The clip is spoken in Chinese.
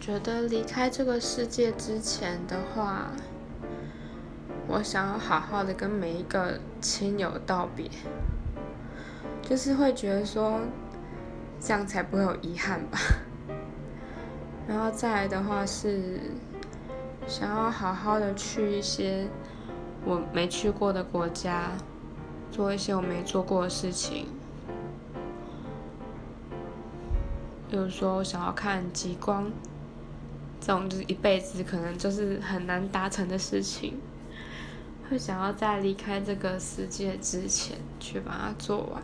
觉得离开这个世界之前的话，我想要好好的跟每一个亲友道别，就是会觉得说，这样才不会有遗憾吧。然后再来的话是，想要好好的去一些我没去过的国家，做一些我没做过的事情。比如说，我想要看极光，这种就是一辈子可能就是很难达成的事情，会想要在离开这个世界之前去把它做完。